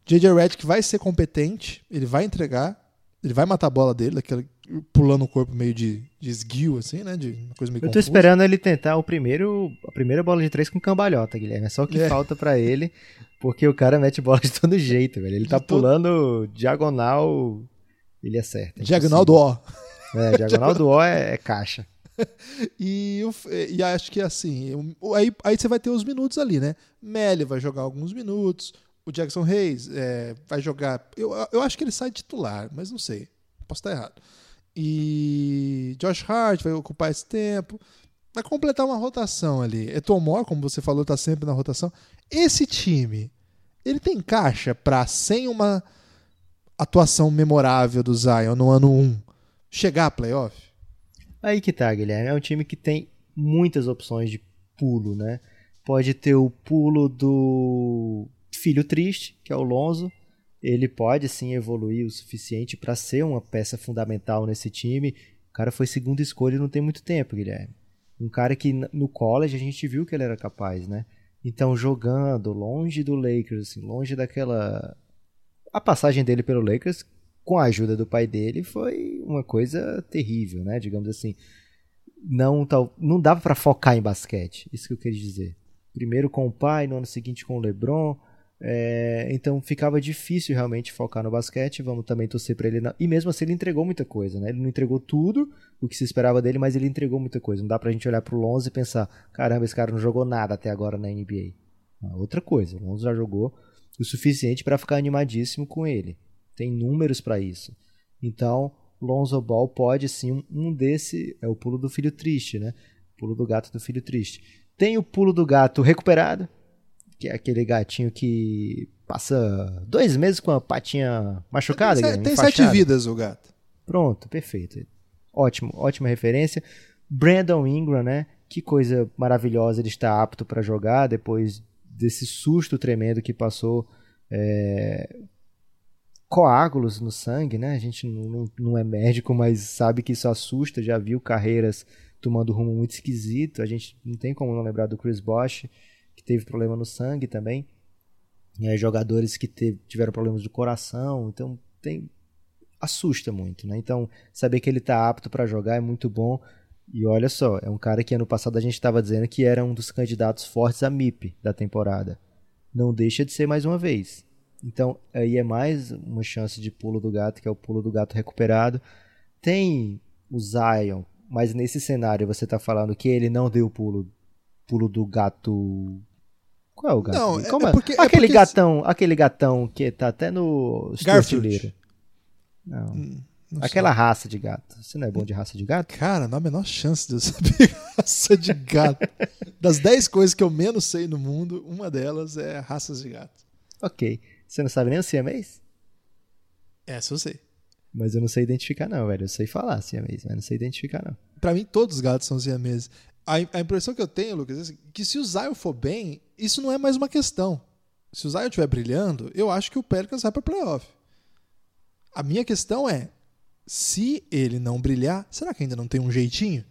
JJ Redick vai ser competente, ele vai entregar, ele vai matar a bola dele, daquele pulando o corpo meio de, de esguio, assim, né? De uma coisa meio Eu tô confusa. esperando ele tentar o primeiro, a primeira bola de três com cambalhota, Guilherme. É só o que É. falta pra ele, porque o cara mete bola de todo jeito, velho. Ele tá De todo- pulando diagonal, ele acerta. É Diagonal do O. É, diagonal do O é, é caixa. *laughs* E, o- e acho que assim, o- aí, aí você vai ter os minutos ali, né? Melly vai jogar alguns minutos, o Jackson Reis é, vai jogar. Eu, eu acho que ele sai titular, mas não sei. Posso estar errado. E Josh Hart vai ocupar esse tempo. Vai completar uma rotação ali. Etomor, como você falou, tá sempre na rotação. Esse time, ele tem caixa pra, sem uma atuação memorável do Zion no ano 1, chegar a playoff? Aí que tá, Guilherme. É um time que tem muitas opções de pulo, né? Pode ter o pulo do filho triste, que é o Lonzo. Ele pode sim evoluir o suficiente para ser uma peça fundamental nesse time. O cara foi segunda escolha não tem muito tempo, Guilherme. Um cara que no college a gente viu que ele era capaz, né? Então, jogando longe do Lakers, assim, longe daquela. A passagem dele pelo Lakers, com a ajuda do pai dele, foi uma coisa terrível, né? Digamos assim. Não, tal, não dava para focar em basquete, isso que eu queria dizer. Primeiro com o pai, no ano seguinte com o LeBron. é, então ficava difícil realmente focar no basquete. Vamos também torcer para ele. na- E mesmo assim ele entregou muita coisa, né? Ele não entregou tudo o que se esperava dele, mas ele entregou muita coisa. Não dá pra gente olhar pro Lonzo e pensar: caramba, esse cara não jogou nada até agora na NBA. Outra coisa, o Lonzo já jogou o suficiente para ficar animadíssimo com ele. Tem números para isso. Então, Lonzo Ball pode sim um, um desse é o pulo do filho triste, né? Pulo do gato do filho triste. Tem o pulo do gato recuperado, que é aquele gatinho que passa dois meses com a patinha machucada. tem, Guilherme, tem sete vidas o gato. Pronto, perfeito. Ótimo, ótima referência. Brandon Ingram, né? Que coisa maravilhosa ele está apto para jogar depois desse susto tremendo que passou. é, Coágulos no sangue, né? A gente não, não, não é médico, mas sabe que isso assusta. Já viu carreiras tomando rumo muito esquisito. A gente não tem como não lembrar do Chris Bosh, que teve problema no sangue também. E aí, jogadores que tiveram problemas do coração. Então, tem assusta muito, né? Então, saber que ele tá apto para jogar é muito bom. E olha só, é um cara que ano passado a gente estava dizendo que era um dos candidatos fortes a MIP da temporada. Não deixa de ser mais uma vez. Então, aí é mais uma chance de pulo do gato, que é o pulo do gato recuperado. Tem o Zion, mas nesse cenário você tá falando que ele não deu o pulo, pulo do gato. Qual é o gato? Não, é- Como é porque- é aquele porque- gatão, aquele gatão que tá até no Garfield. Não. Não Aquela raça de gato. Você não é bom de raça de gato? Cara, não há a menor chance de eu *laughs* saber raça de gato. Das 10 coisas que eu menos sei no mundo, uma delas é raças de gato. Ok. Você não sabe nem o siamês? Essa eu sei. Mas eu não sei identificar não, velho. Eu sei falar siamês, mas não sei identificar não. Pra mim, todos os gatos são siameses. A, a impressão que eu tenho, Lucas, é assim, que se o Zion for bem, isso não é mais uma questão. Se o Zion estiver brilhando, eu acho que o Pelicans vai pra playoff. A minha questão é, se ele não brilhar, será que ainda não tem um jeitinho?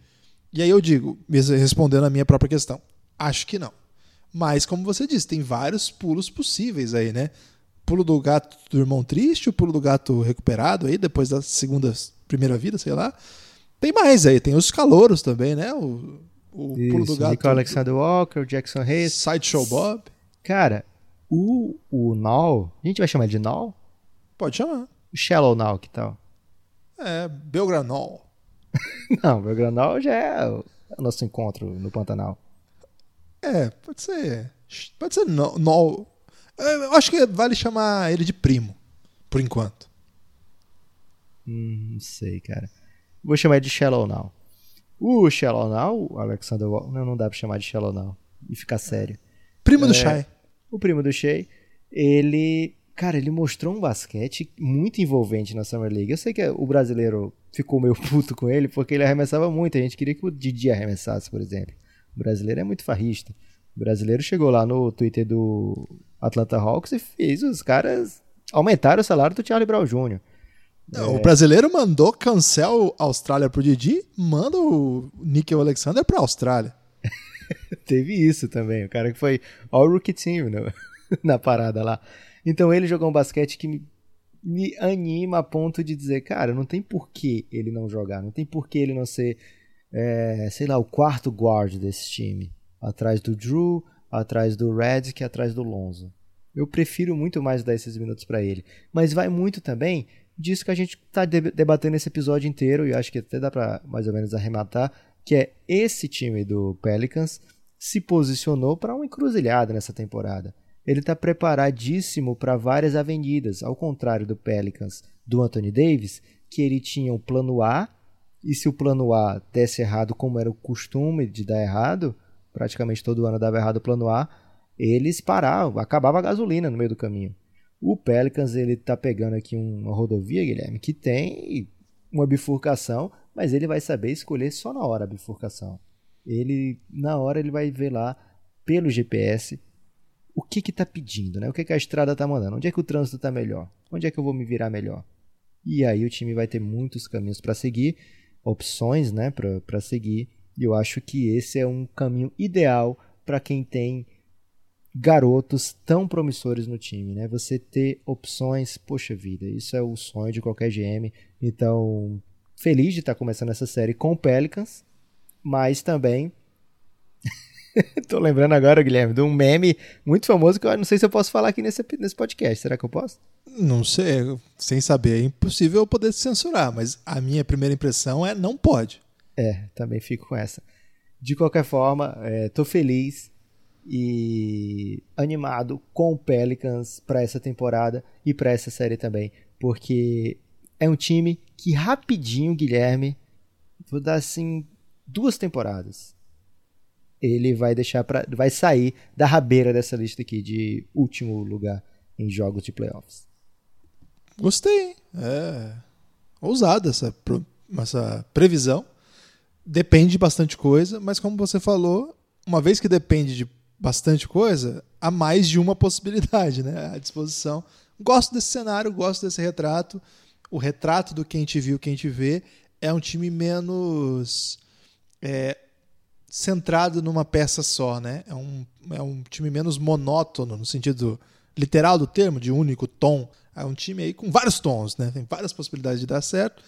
E aí eu digo, respondendo a minha própria questão, acho que não. Mas, como você disse, tem vários pulos possíveis aí, né? Pulo do gato do irmão triste, o pulo do gato recuperado aí, depois da segunda, primeira vida, sei lá. Tem mais aí, tem os calouros também, né? O, o pulo do Isso, gato. Nico Alexander Walker, Jackson Hayes. Sideshow Bob. Cara, o, o Null, a gente vai chamar ele de Null? Pode chamar. O Shallow Null, que tal? É, Belgranol. *laughs* Não, o Belgranol já é o, é o nosso encontro no Pantanal. É, pode ser. Pode ser no, no- É, Eu acho que vale chamar ele de primo, por enquanto. Hum, não sei, cara. Vou chamar ele de Shallow Now. O Shallow Now, o Alexander Walker, não, não dá pra chamar de Shallow Now. E ficar sério. primo do Shai. O primo do Shea, ele. Cara, ele mostrou um basquete muito envolvente na Summer League. Eu sei que o brasileiro ficou meio *laughs* puto com ele porque ele arremessava muito. A gente queria que o Didi arremessasse, por exemplo. O brasileiro é muito farrista. O brasileiro chegou lá no Twitter do Atlanta Hawks e fez os caras aumentar o salário do Charlie Brown Jr. É. O brasileiro mandou cancel Austrália pro Didi, manda o Nickel Alexander pra Austrália. *laughs* Teve isso também. O cara que foi all rookie team no, *laughs* na parada lá. Então ele jogou um basquete que me, me anima a ponto de dizer, cara, não tem por que ele não jogar, não tem por que ele não ser, é, sei lá, o quarto guard desse time. Atrás do Drew, atrás do Redick, atrás do Lonzo. Eu prefiro muito mais dar esses minutos para ele. Mas vai muito também disso que a gente está debatendo esse episódio inteiro, e acho que até dá para mais ou menos arrematar, que é esse time do Pelicans se posicionou para uma encruzilhada nessa temporada. Ele está preparadíssimo para várias avenidas, ao contrário do Pelicans do Anthony Davis, que ele tinha o plano A, e se o plano A desse errado, como era o costume de dar errado, praticamente todo ano dava errado o plano A, eles paravam, acabava a gasolina no meio do caminho. O Pelicans ele tá pegando aqui uma rodovia, Guilherme, que tem uma bifurcação, mas ele vai saber escolher só na hora a bifurcação. Ele na hora ele vai ver lá pelo GPS o que que tá pedindo, né? O que que a estrada tá mandando? Onde é que o trânsito tá melhor? Onde é que eu vou me virar melhor? E aí o time vai ter muitos caminhos para seguir, opções, né, para seguir. Eu acho que esse é um caminho ideal para quem tem garotos tão promissores no time, né? Você ter opções, poxa vida, isso é o sonho de qualquer GM. Então, feliz de estar começando essa série com o Pelicans, mas também *laughs* Tô lembrando agora, Guilherme, de um meme muito famoso que eu não sei se eu posso falar aqui nesse, nesse podcast. Será que eu posso? Não sei, sem saber, é impossível eu poder censurar, mas a minha primeira impressão é não pode. É, também fico com essa. De qualquer forma, é, tô feliz e animado com o Pelicans para essa temporada e para essa série também, porque é um time que rapidinho, Guilherme, vou dar assim duas temporadas. Ele vai deixar para vai sair da rabeira dessa lista aqui de último lugar em jogos de playoffs. Gostei. É ousada essa, essa previsão. Depende de bastante coisa, mas como você falou, uma vez que depende de bastante coisa, há mais de uma possibilidade né, à disposição. Gosto desse cenário, gosto desse retrato. O retrato do quem te viu, quem te vê é um time menos é, centrado numa peça só, né? É um, é um time menos monótono no sentido literal do termo, de único tom. É um time aí com vários tons, né? Tem várias possibilidades de dar certo.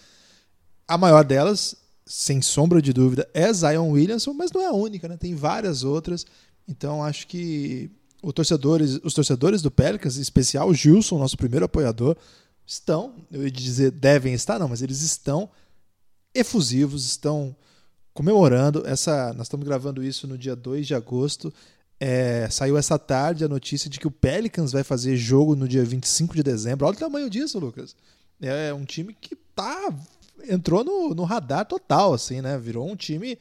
A maior delas, sem sombra de dúvida, é Zion Williamson, mas não é a única, né? Tem várias outras. Então acho que torcedores, os torcedores do Pelicans, em especial o Gilson, nosso primeiro apoiador, estão, eu ia dizer devem estar, não, mas eles estão efusivos, estão comemorando. Essa, nós estamos gravando isso no dia 2 de agosto. É, saiu essa tarde a notícia de que o Pelicans vai fazer jogo no dia 25 de dezembro. Olha o tamanho disso, Lucas. É um time que tá entrou no, no radar total, assim, né? Virou um time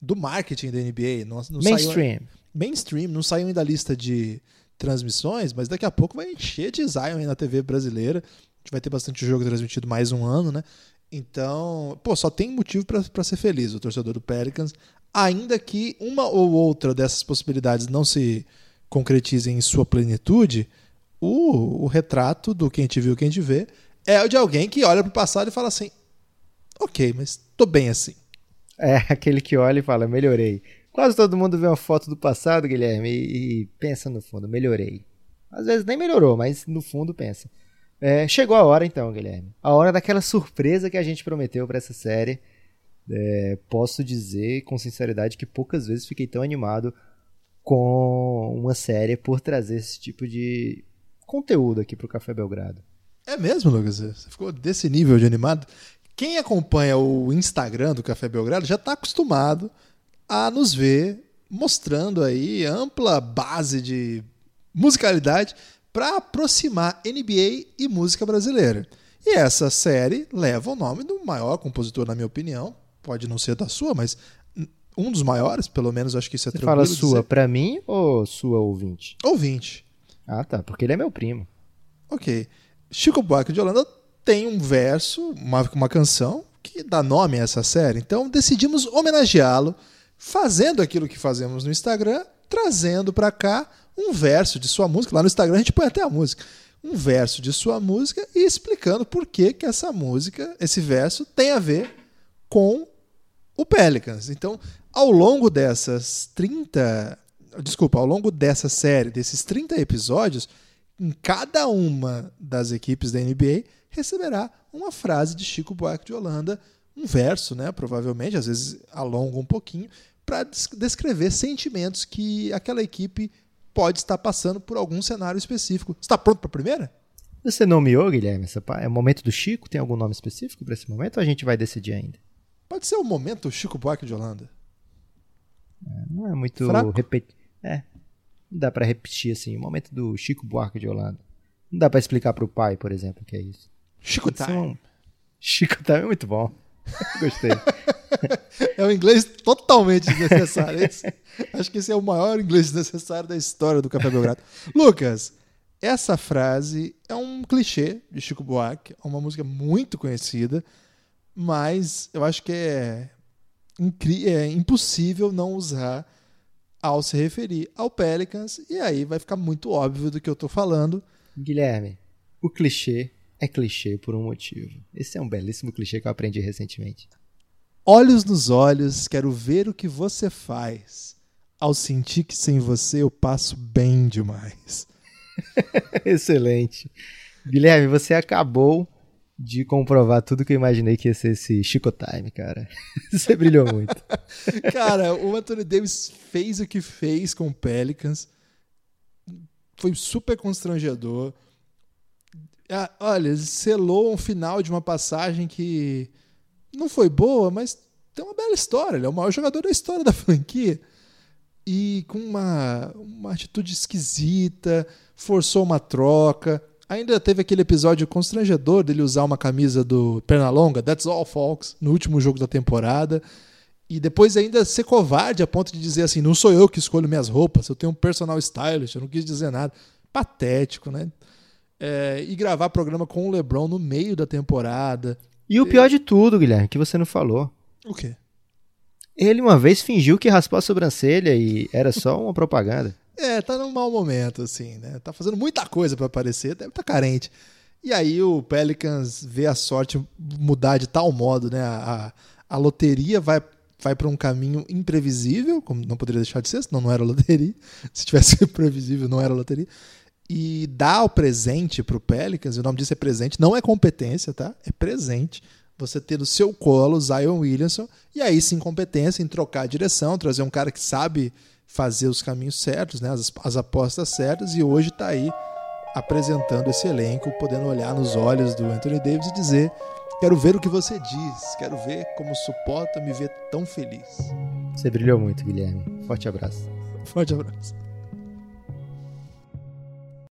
do marketing da NBA. Não, não Mainstream. Saiu, mainstream, não saiu ainda a lista de transmissões, mas daqui a pouco vai encher de Zion aí na TV brasileira. A gente vai ter bastante jogo transmitido mais um ano, né? Então, pô, só tem motivo para ser feliz o torcedor do Pelicans, ainda que uma ou outra dessas possibilidades não se concretizem em sua plenitude, o, o retrato do quem te viu, quem te vê, é o de alguém que olha para o passado e fala assim: ok, mas tô bem assim. É aquele que olha e fala: melhorei. Quase todo mundo vê uma foto do passado, Guilherme, e, e pensa no fundo, melhorei. Às vezes nem melhorou, mas no fundo pensa. É, chegou a hora então, Guilherme. A hora daquela surpresa que a gente prometeu para essa série. É, posso dizer com sinceridade que poucas vezes fiquei tão animado com uma série por trazer esse tipo de conteúdo aqui pro Café Belgrado. É mesmo, Lucas? Você ficou desse nível de animado? Quem acompanha o Instagram do Café Belgrado já está acostumado a nos ver mostrando aí ampla base de musicalidade para aproximar NBA e música brasileira. E essa série leva o nome do maior compositor, na minha opinião, pode não ser da sua, mas um dos maiores, pelo menos acho que isso é Você tranquilo fala sua pra mim ou sua ouvinte? Ouvinte. Ah, tá. Porque ele é meu primo. Ok. Chico Buarque de Holanda tem um verso, uma, uma canção, que dá nome a essa série. Então decidimos homenageá-lo, fazendo aquilo que fazemos no Instagram, trazendo pra cá um verso de sua música. Lá no Instagram a gente põe até a música. Um verso de sua música e explicando por que, que essa música, esse verso, tem a ver com o Pelicans. Então, ao longo dessas 30. Desculpa, ao longo dessa série, desses 30 episódios, em cada uma das equipes da NBA receberá uma frase de Chico Buarque de Holanda, um verso, né, provavelmente, às vezes alonga um pouquinho, para descrever sentimentos que aquela equipe pode estar passando por algum cenário específico. Está pronto para a primeira? Você nomeou, Guilherme? É o momento do Chico? Tem algum nome específico pra esse momento ou a gente vai decidir ainda? Pode ser o momento Chico Buarque de Holanda. Não é muito repetir. É. Não dá pra repetir assim. O momento do Chico Buarque de Holanda. Não dá pra explicar pro pai, por exemplo, o que é isso. Chico Time. Chico Time é muito bom. *laughs* Gostei. *laughs* É um inglês totalmente desnecessário. Esse- acho que esse é o maior inglês desnecessário da história do Café Belgrado. *laughs* Lucas, essa frase é um clichê de Chico Buarque, é uma música muito conhecida, mas eu acho que é, é impossível não usar ao se referir ao Pelicans, e aí vai ficar muito óbvio do que eu tô falando. Guilherme, o clichê é clichê por um motivo. Esse é um belíssimo clichê que eu aprendi recentemente. Olhos nos olhos, quero ver o que você faz. Ao sentir que sem você eu passo bem demais. *laughs* Excelente. Guilherme, você acabou de comprovar tudo que eu imaginei que ia ser esse Chico Time, cara. *laughs* Você brilhou muito. *laughs* Cara, o Anthony Davis fez o que fez com o Pelicans. Foi super constrangedor. Ah, olha, selou um final de uma passagem que não foi boa, mas tem uma bela história. Ele é o maior jogador da história da franquia. E com uma, uma atitude esquisita, forçou uma troca. Ainda teve aquele episódio constrangedor dele usar uma camisa do Pernalonga, That's All Folks, no último jogo da temporada. E depois ainda ser covarde a ponto de dizer assim: não sou eu que escolho minhas roupas, eu tenho um personal stylist, eu não quis dizer nada. Patético, né? É, e gravar programa com o LeBron no meio da temporada. E o pior de tudo, Guilherme, que você não falou. O quê? Ele uma vez fingiu que raspou a sobrancelha e era só uma *laughs* propaganda. É, tá num mau momento, assim, né? Tá fazendo muita coisa pra aparecer, deve estar carente. E aí o Pelicans vê a sorte mudar de tal modo, né? A, a, a loteria vai, vai para um caminho imprevisível, como não poderia deixar de ser, senão não era loteria. *laughs* Se tivesse *laughs* previsível, não era loteria. E dá o presente pro Pelicans, e o nome disso é presente, não é competência, tá? É presente. Você ter no seu colo o Zion Williamson, e aí sim competência em trocar a direção, trazer um cara que sabe fazer os caminhos certos, né, as, as apostas certas, e hoje está aí apresentando esse elenco, podendo olhar nos olhos do Anthony Davis e dizer: Quero ver o que você diz, quero ver como suporta me ver tão feliz. Você brilhou muito, Guilherme. Forte abraço. Forte abraço.